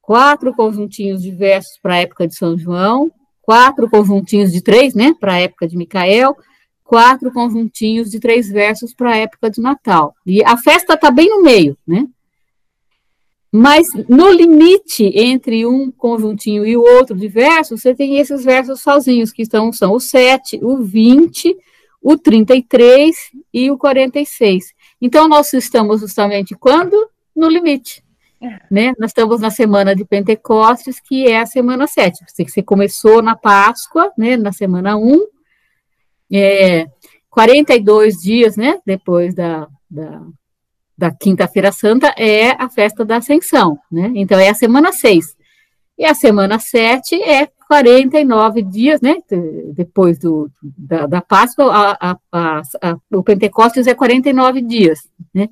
quatro conjuntinhos diversos para a época de São João, quatro conjuntinhos de três, né, para a época de Micael, quatro conjuntinhos de três versos para a época de Natal. E a festa está bem no meio, né? Mas no limite entre um conjuntinho e o outro de versos, você tem esses versos sozinhos, que são, são o 7, o 20, o 33 e o 46. Então, nós estamos justamente quando? No limite. Né? Nós estamos na semana de Pentecostes, que é a semana 7. Você começou na Páscoa, né, na semana 1, é, 42 dias né, depois da, da da Quinta-feira Santa é a festa da Ascensão, né? Então é a semana 6. E a semana 7 é 49 dias, né? Depois do, da, da Páscoa, a, a, a, o Pentecostes é 49 dias, né?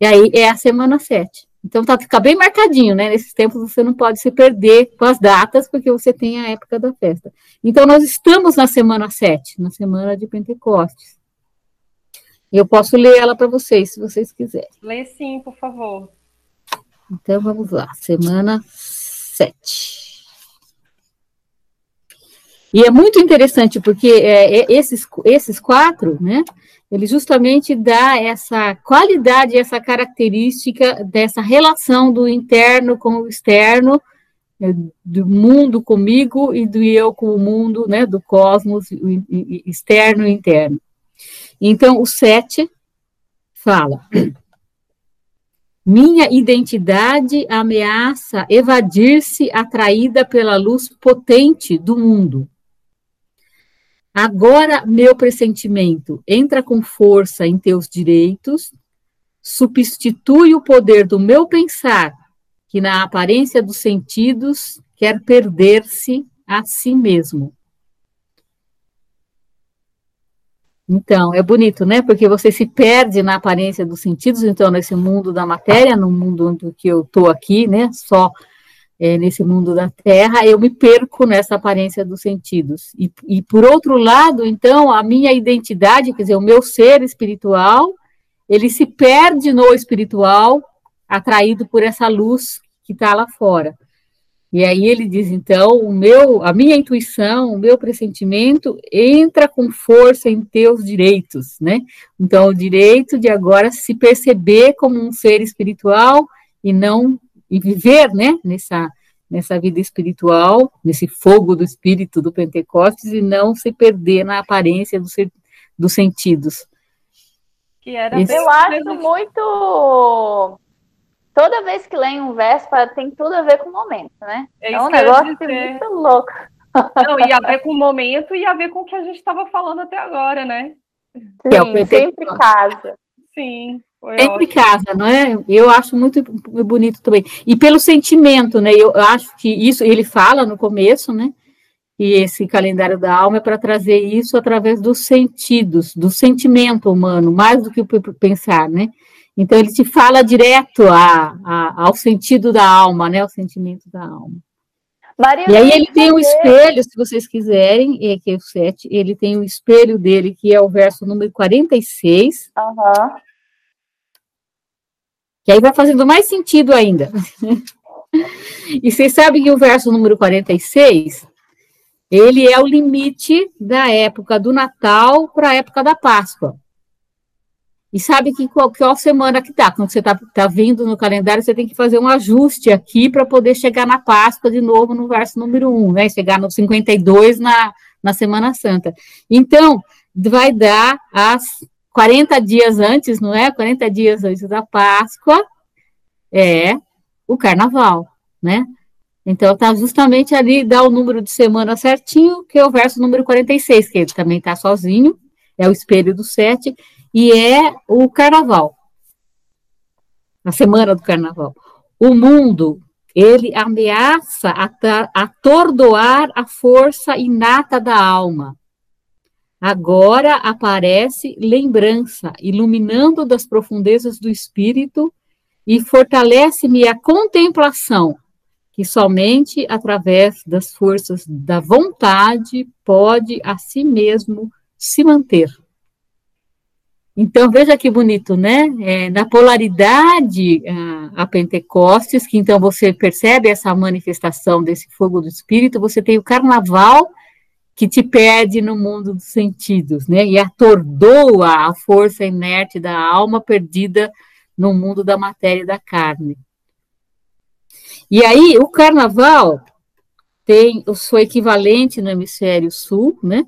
E aí é a semana 7. Então tá, fica bem marcadinho, né? Nesses tempos você não pode se perder com as datas, porque você tem a época da festa. Então nós estamos na semana 7, na semana de Pentecostes. Eu posso ler ela para vocês, se vocês quiserem. Lê sim, por favor. Então vamos lá, semana 7. E é muito interessante, porque é, é, esses, esses quatro, né, ele justamente dá essa qualidade, essa característica dessa relação do interno com o externo, é, do mundo comigo e do eu com o mundo, né, do cosmos externo e interno. Então, o 7 fala: Minha identidade ameaça evadir-se atraída pela luz potente do mundo. Agora, meu pressentimento entra com força em teus direitos, substitui o poder do meu pensar, que na aparência dos sentidos quer perder-se a si mesmo. Então, é bonito, né? Porque você se perde na aparência dos sentidos, então, nesse mundo da matéria, no mundo que eu estou aqui, né? Só é, nesse mundo da Terra, eu me perco nessa aparência dos sentidos. E, e, por outro lado, então, a minha identidade, quer dizer, o meu ser espiritual, ele se perde no espiritual, atraído por essa luz que está lá fora. E aí ele diz, então, o meu, a minha intuição, o meu pressentimento entra com força em teus direitos, né? Então, o direito de agora se perceber como um ser espiritual e não e viver, né, nessa nessa vida espiritual, nesse fogo do espírito do Pentecostes e não se perder na aparência do ser, dos sentidos. Que era Esse... eu acho muito toda vez que leio um verso, tem tudo a ver com o momento, né? É, é um negócio muito louco. Não, e a ver com o momento e a ver com o que a gente estava falando até agora, né? Sim, é sempre casa. Sim. Sempre ótimo. casa, não é? Eu acho muito bonito também. E pelo sentimento, né? Eu acho que isso, ele fala no começo, né? e esse calendário da alma é para trazer isso através dos sentidos, do sentimento humano, mais do que o pensar, né? Então ele te fala direto a, a, ao sentido da alma, né? Ao sentimento da alma. Maria, e aí ele tem um espelho, se vocês quiserem, é que é o 7, ele tem o um espelho dele, que é o verso número 46. Uhum. Que aí vai fazendo mais sentido ainda. *laughs* e vocês sabem que o verso número 46 ele é o limite da época do Natal para a época da Páscoa. E sabe que qual, qual semana que tá? Quando você está tá vindo no calendário, você tem que fazer um ajuste aqui para poder chegar na Páscoa de novo no verso número 1, né? Chegar no 52 na, na Semana Santa. Então, vai dar as 40 dias antes, não é? 40 dias antes da Páscoa é o carnaval, né? Então, está justamente ali, dá o número de semana certinho, que é o verso número 46, que ele também está sozinho, é o espelho do sete, e é o carnaval, a semana do carnaval. O mundo, ele ameaça atordoar a força inata da alma. Agora aparece lembrança, iluminando das profundezas do espírito e fortalece-me a contemplação que somente através das forças da vontade pode a si mesmo se manter. Então, veja que bonito, né? É, na polaridade a, a, Pentecostes, que então você percebe essa manifestação desse fogo do Espírito, você tem o carnaval que te perde no mundo dos sentidos, né? E atordoa a força inerte da alma perdida no mundo da matéria e da carne. E aí, o carnaval tem o seu equivalente no hemisfério sul, né?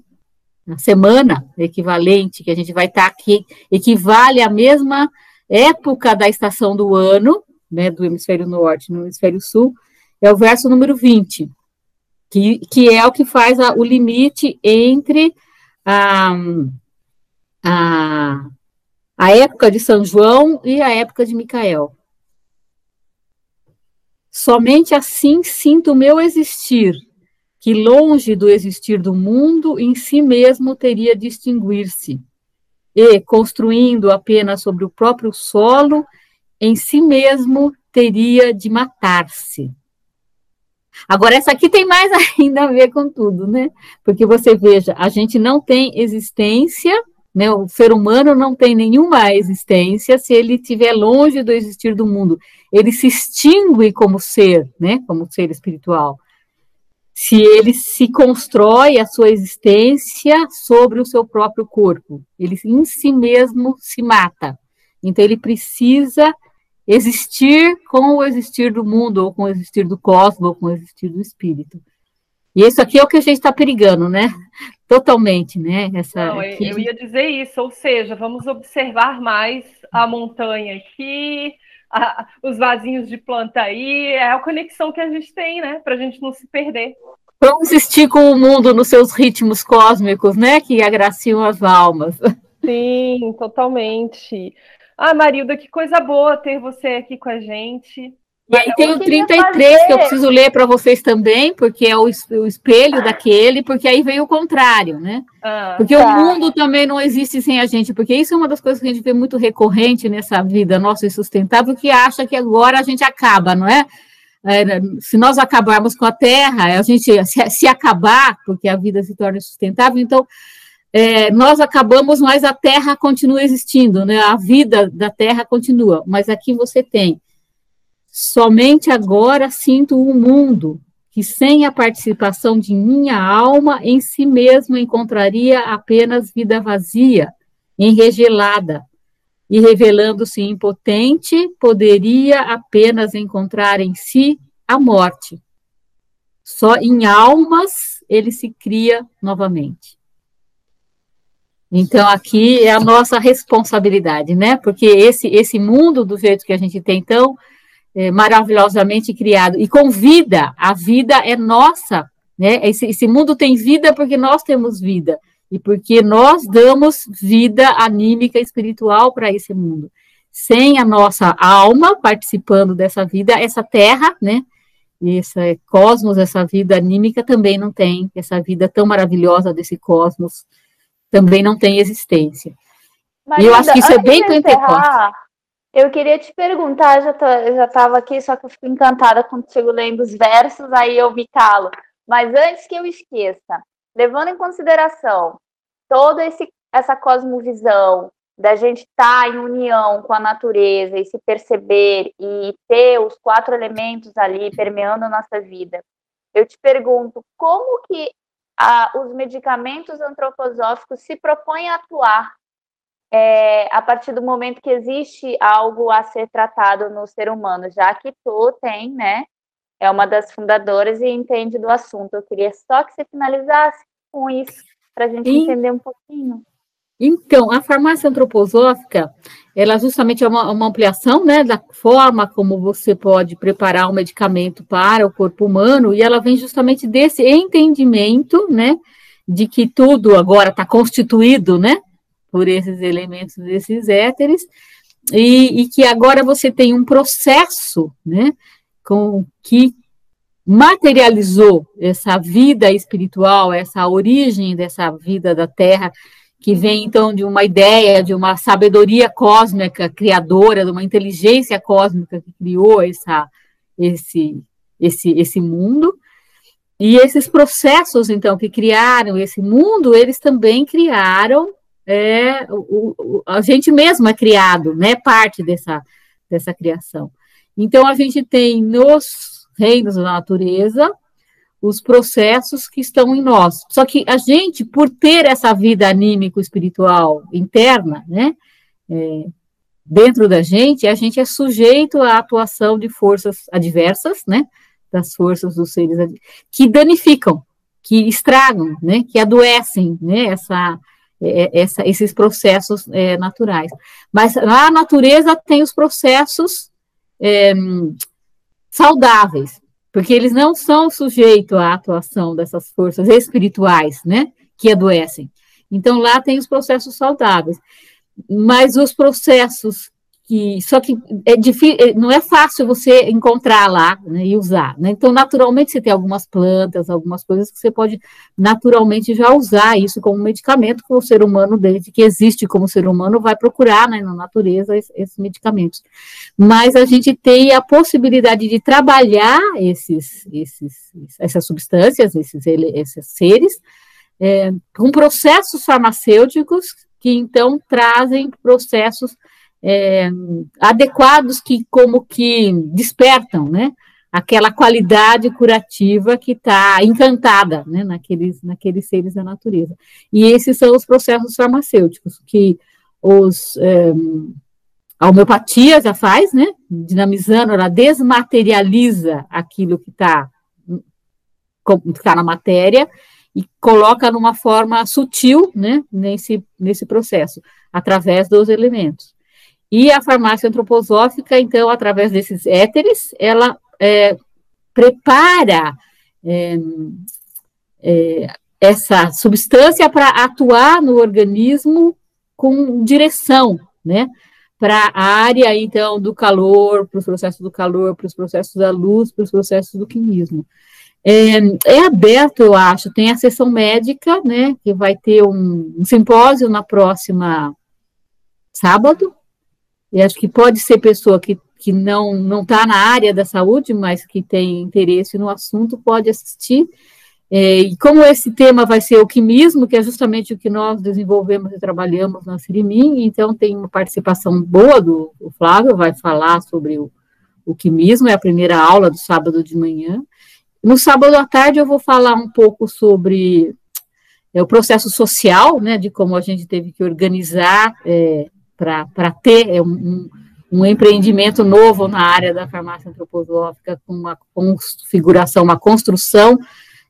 A semana equivalente, que a gente vai estar tá aqui, equivale à mesma época da estação do ano, né, do hemisfério norte no hemisfério sul, é o verso número 20, que, que é o que faz a, o limite entre a, a, a época de São João e a época de Micael. Somente assim sinto o meu existir, que longe do existir do mundo, em si mesmo teria de extinguir-se, e, construindo apenas sobre o próprio solo, em si mesmo teria de matar-se. Agora, essa aqui tem mais *laughs* ainda a ver com tudo, né? Porque você veja, a gente não tem existência né? O ser humano não tem nenhuma existência se ele estiver longe do existir do mundo. Ele se extingue como ser, né? como ser espiritual. Se ele se constrói a sua existência sobre o seu próprio corpo, ele em si mesmo se mata. Então ele precisa existir com o existir do mundo, ou com o existir do cosmos, ou com o existir do espírito. E isso aqui é o que a gente está perigando, né? *laughs* Totalmente, né? Essa, Não, eu ia dizer isso, ou seja, vamos observar mais a montanha aqui, a, os vasinhos de planta aí, é a conexão que a gente tem, né? Para a gente não se perder. Vamos existir com o mundo nos seus ritmos cósmicos, né? Que agraciam as almas. Sim, totalmente. Ah, Marilda, que coisa boa ter você aqui com a gente. E aí tem o 33 fazer... que eu preciso ler para vocês também, porque é o, o espelho ah. daquele, porque aí vem o contrário, né? Ah, porque tá. o mundo também não existe sem a gente, porque isso é uma das coisas que a gente vê muito recorrente nessa vida nossa insustentável, que acha que agora a gente acaba, não é? É se nós acabarmos com a Terra, a gente se, acabar, porque a vida se torna insustentável, então é, nós acabamos, mas a Terra continua existindo, né? A vida da Terra continua, mas aqui você tem Somente agora sinto um mundo que, sem a participação de minha alma, em si mesmo encontraria apenas vida vazia, enregelada, e revelando-se impotente, poderia apenas encontrar em si a morte. Só em almas ele se cria novamente. Então, aqui é a nossa responsabilidade, né? Porque esse, esse mundo, do jeito que a gente tem, então, é, maravilhosamente criado e com vida. A vida é nossa, né? Esse, esse mundo tem vida porque nós temos vida e porque nós damos vida anímica espiritual para esse mundo. Sem a nossa alma participando dessa vida, essa terra, né? esse cosmos, essa vida anímica também não tem, essa vida tão maravilhosa desse cosmos também não tem existência. Mas, e eu acho que isso é bem Pentecostes. Eu queria te perguntar, já, tô, já estava aqui, só que eu fico encantada quando chego lendo os versos, aí eu me calo. Mas antes que eu esqueça, levando em consideração toda esse, essa cosmovisão, da gente estar tá em união com a natureza e se perceber e ter os quatro elementos ali permeando a nossa vida. Eu te pergunto, como que a, os medicamentos antroposóficos se propõem a atuar é, a partir do momento que existe algo a ser tratado no ser humano, já que tu tem, né, é uma das fundadoras e entende do assunto. Eu queria só que você finalizasse com isso, para a gente e... entender um pouquinho. Então, a farmácia antroposófica, ela justamente é uma, uma, ampliação, né, da forma como você pode preparar um medicamento para o corpo humano, e ela vem justamente desse entendimento, né, de que tudo agora está constituído, né, por esses elementos desses éteres, e, e, que agora você tem um processo, né, com que materializou essa vida espiritual, essa origem dessa vida da Terra, que vem então de uma ideia, de uma sabedoria cósmica criadora, de uma inteligência cósmica que criou essa, esse, esse, esse mundo. E esses processos, então, que criaram esse mundo, eles também criaram, é, o, o, a gente mesmo é criado, né, parte dessa, dessa criação. Então, a gente tem nos reinos da natureza os processos que estão em nós. Só que a gente, por ter essa vida anímico-espiritual interna, né, é, dentro da gente, a gente é sujeito à atuação de forças adversas, né, das forças dos seres que danificam, que estragam, né, que adoecem, né, essa, é, essa, esses processos é, naturais. Mas a natureza tem os processos é, saudáveis, porque eles não são sujeitos à atuação dessas forças espirituais, né, que adoecem. Então lá tem os processos saudáveis, mas os processos que só que é difícil, é, não é fácil você encontrar lá né, e usar. Né? Então, naturalmente, você tem algumas plantas, algumas coisas que você pode naturalmente já usar isso como medicamento que o ser humano, desde que existe como ser humano, vai procurar né, na natureza esses, medicamentos. Mas a gente tem a possibilidade de trabalhar esses, esses, essas substâncias, esses, esses seres, é, com processos farmacêuticos que então trazem processos é, adequados que como que despertam, né? Aquela qualidade curativa que está encantada, né? Naqueles, naqueles seres da natureza. E esses são os processos farmacêuticos que os é, a homeopatia já faz, né? Dinamizando, ela desmaterializa aquilo que está tá na matéria e coloca numa forma sutil, né? Nesse, nesse processo, através dos elementos. E a farmácia antroposófica, então, através desses éteres, ela é, prepara é, é, essa substância para atuar no organismo com direção, né? Para a área, então, do calor, para os processos do calor, para os processos da luz, para os processos do quimismo. É, é, aberto, eu acho, tem a sessão médica, né, que vai ter um, um simpósio na próxima sábado, e acho que pode ser pessoa que, que não não está na área da saúde, mas que tem interesse no assunto, pode assistir. É, e como esse tema vai ser o quimismo, que é justamente o que nós desenvolvemos e trabalhamos na Sirimim, então tem uma participação boa do Flávio, vai falar sobre o, o quimismo, é a primeira aula do sábado de manhã. No sábado à tarde eu vou falar um pouco sobre é, o processo social, né, de como a gente teve que organizar é, para ter é, um, um, empreendimento novo na área da farmácia antroposófica, com uma configuração, uma construção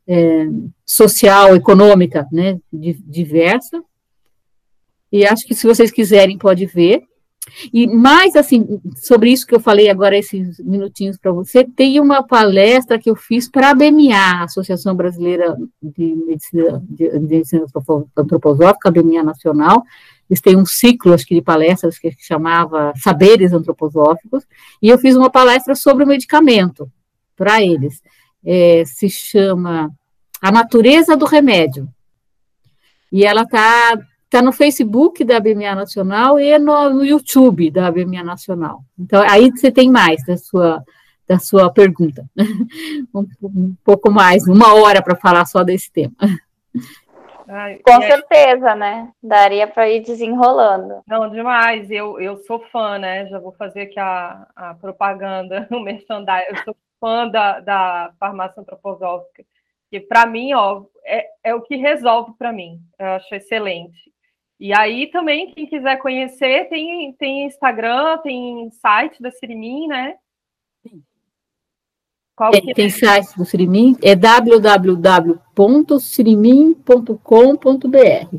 é, social, econômica, né, diversa. E acho que se vocês quiserem, pode ver. E mais assim, sobre isso que eu falei agora, esses minutinhos para você, tem uma palestra que eu fiz para a BMA, Associação Brasileira de Medicina, de, de Medicina Antroposófica, a BMA Nacional, eles têm um ciclo, acho que, de palestras que chamava Saberes Antroposóficos, e eu fiz uma palestra sobre o medicamento, para eles. É, se chama A Natureza do Remédio. E ela está tá no Facebook da BMA Nacional e no, no YouTube da BMA Nacional. Então, aí você tem mais da sua, da sua pergunta. *laughs* um, um pouco mais, uma hora para falar só desse tema. Ai, Com certeza, né? Daria para ir desenrolando. Não, demais. Eu, eu sou fã, né? Já vou fazer aqui a, a propaganda, *laughs* o merchandising. Eu sou fã da, da farmácia antroposófica. Que para mim, ó, é, é o que resolve para mim. Eu acho excelente. E aí também, quem quiser conhecer, tem, tem Instagram, tem site da Sirimin, né? Qual é, tem é? site do Sirimin, é www.sirimin.com.br.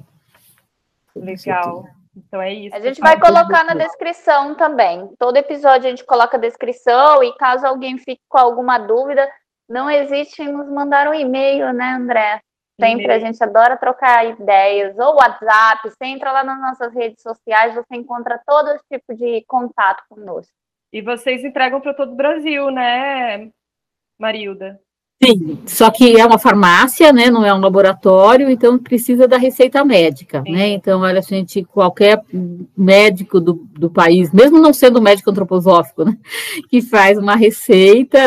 Legal. Então é isso. A gente vai colocar na descrição também. Todo episódio a gente coloca a descrição e caso alguém fique com alguma dúvida, não existe em nos mandar um e-mail, né, André? Sempre a gente adora trocar ideias, ou WhatsApp, você entra lá nas nossas redes sociais, você encontra todo tipo de contato conosco. E vocês entregam para todo o Brasil, né, Marilda? Sim, só que é uma farmácia, né? Não é um laboratório, então precisa da receita médica, Sim. né? Então, olha, a gente, qualquer médico do, do país, mesmo não sendo médico antroposófico, né? *laughs* Que faz uma receita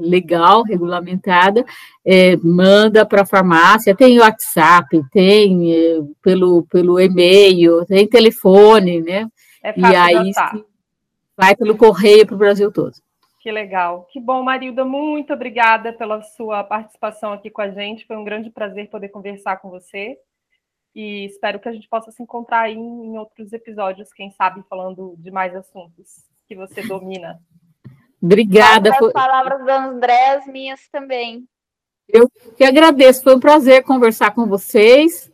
legal, regulamentada, é, manda para a farmácia, tem WhatsApp, tem é, pelo, pelo e-mail, tem telefone, né? É e aí vai pelo correio para o Brasil todo. Que legal. Que bom, Marilda. Muito obrigada pela sua participação aqui com a gente. Foi um grande prazer poder conversar com você. E espero que a gente possa se encontrar aí em outros episódios, quem sabe falando de mais assuntos que você domina. Obrigada. As por... palavras da André, as minhas também. Eu que agradeço. Foi um prazer conversar com vocês.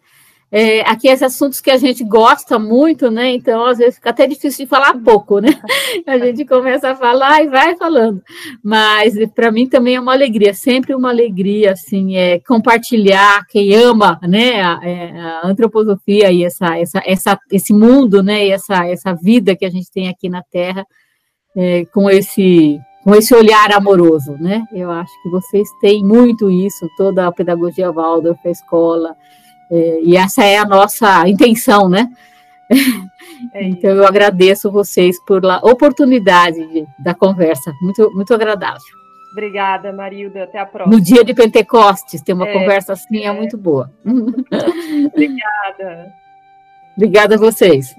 É, aqui esses assuntos que a gente gosta muito, né? Então, às vezes fica até difícil de falar pouco, né? *laughs* A gente começa a falar e vai falando. Mas para mim também é uma alegria, sempre uma alegria, assim, é compartilhar quem ama, né? A, é, a antroposofia e essa, essa, essa, esse mundo, né? E essa, essa vida que a gente tem aqui na Terra, é, com esse com esse olhar amoroso, né? Eu acho que vocês têm muito isso, toda a pedagogia Waldorf, a escola, é, e essa é a nossa intenção, né? É *laughs* então eu agradeço vocês por a oportunidade de, da conversa, muito, muito agradável. Obrigada, Marilda. Até a próxima. No dia de Pentecostes, ter uma é, conversa assim é, é muito boa. *laughs* Obrigada. Obrigada a vocês.